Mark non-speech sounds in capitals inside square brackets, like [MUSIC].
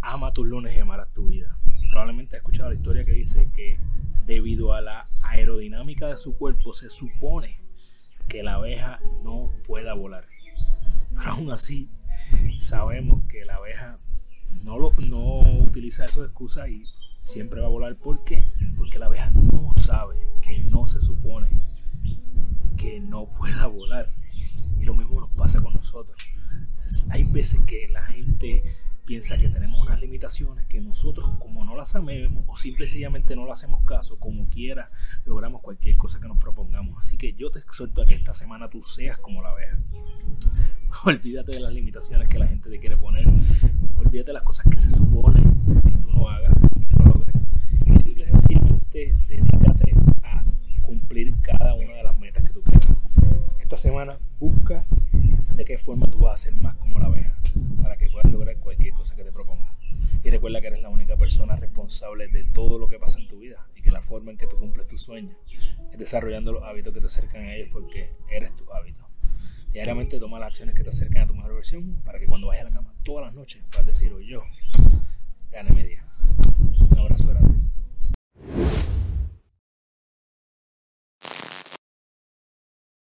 ama tus lunes y amarás tu vida. Probablemente has escuchado la historia que dice que debido a la aerodinámica de su cuerpo se supone que la abeja no pueda volar. Pero aún así sabemos que la abeja no, lo, no utiliza eso de excusa y siempre va a volar. ¿Por qué? Porque la abeja no sabe que no se supone que no pueda volar. Y lo mismo nos pasa con nosotros. Hay veces que la gente piensa que tenemos unas limitaciones que nosotros como no las sabemos o simplemente no le hacemos caso, como quiera, logramos cualquier cosa que nos propongamos. Así que yo te exhorto a que esta semana tú seas como la abeja. [LAUGHS] Olvídate de las limitaciones que la gente te quiere poner. Olvídate de las cosas que se supone que tú no hagas, no logres. Y simple y sencillamente dedícate a cumplir cada una de las metas que tú quieras. Esta semana busca de qué forma tú vas a ser más como la abeja para que puedas lograr cualquier cosa que te propongas. Y recuerda que eres la única persona responsable de todo lo que pasa en tu vida y que la forma en que tú cumples tus sueños es desarrollando los hábitos que te acercan a ellos porque eres tu hábito. Diariamente toma las acciones que te acercan a tu mejor versión para que cuando vayas a la cama todas las noches puedas decir, o yo.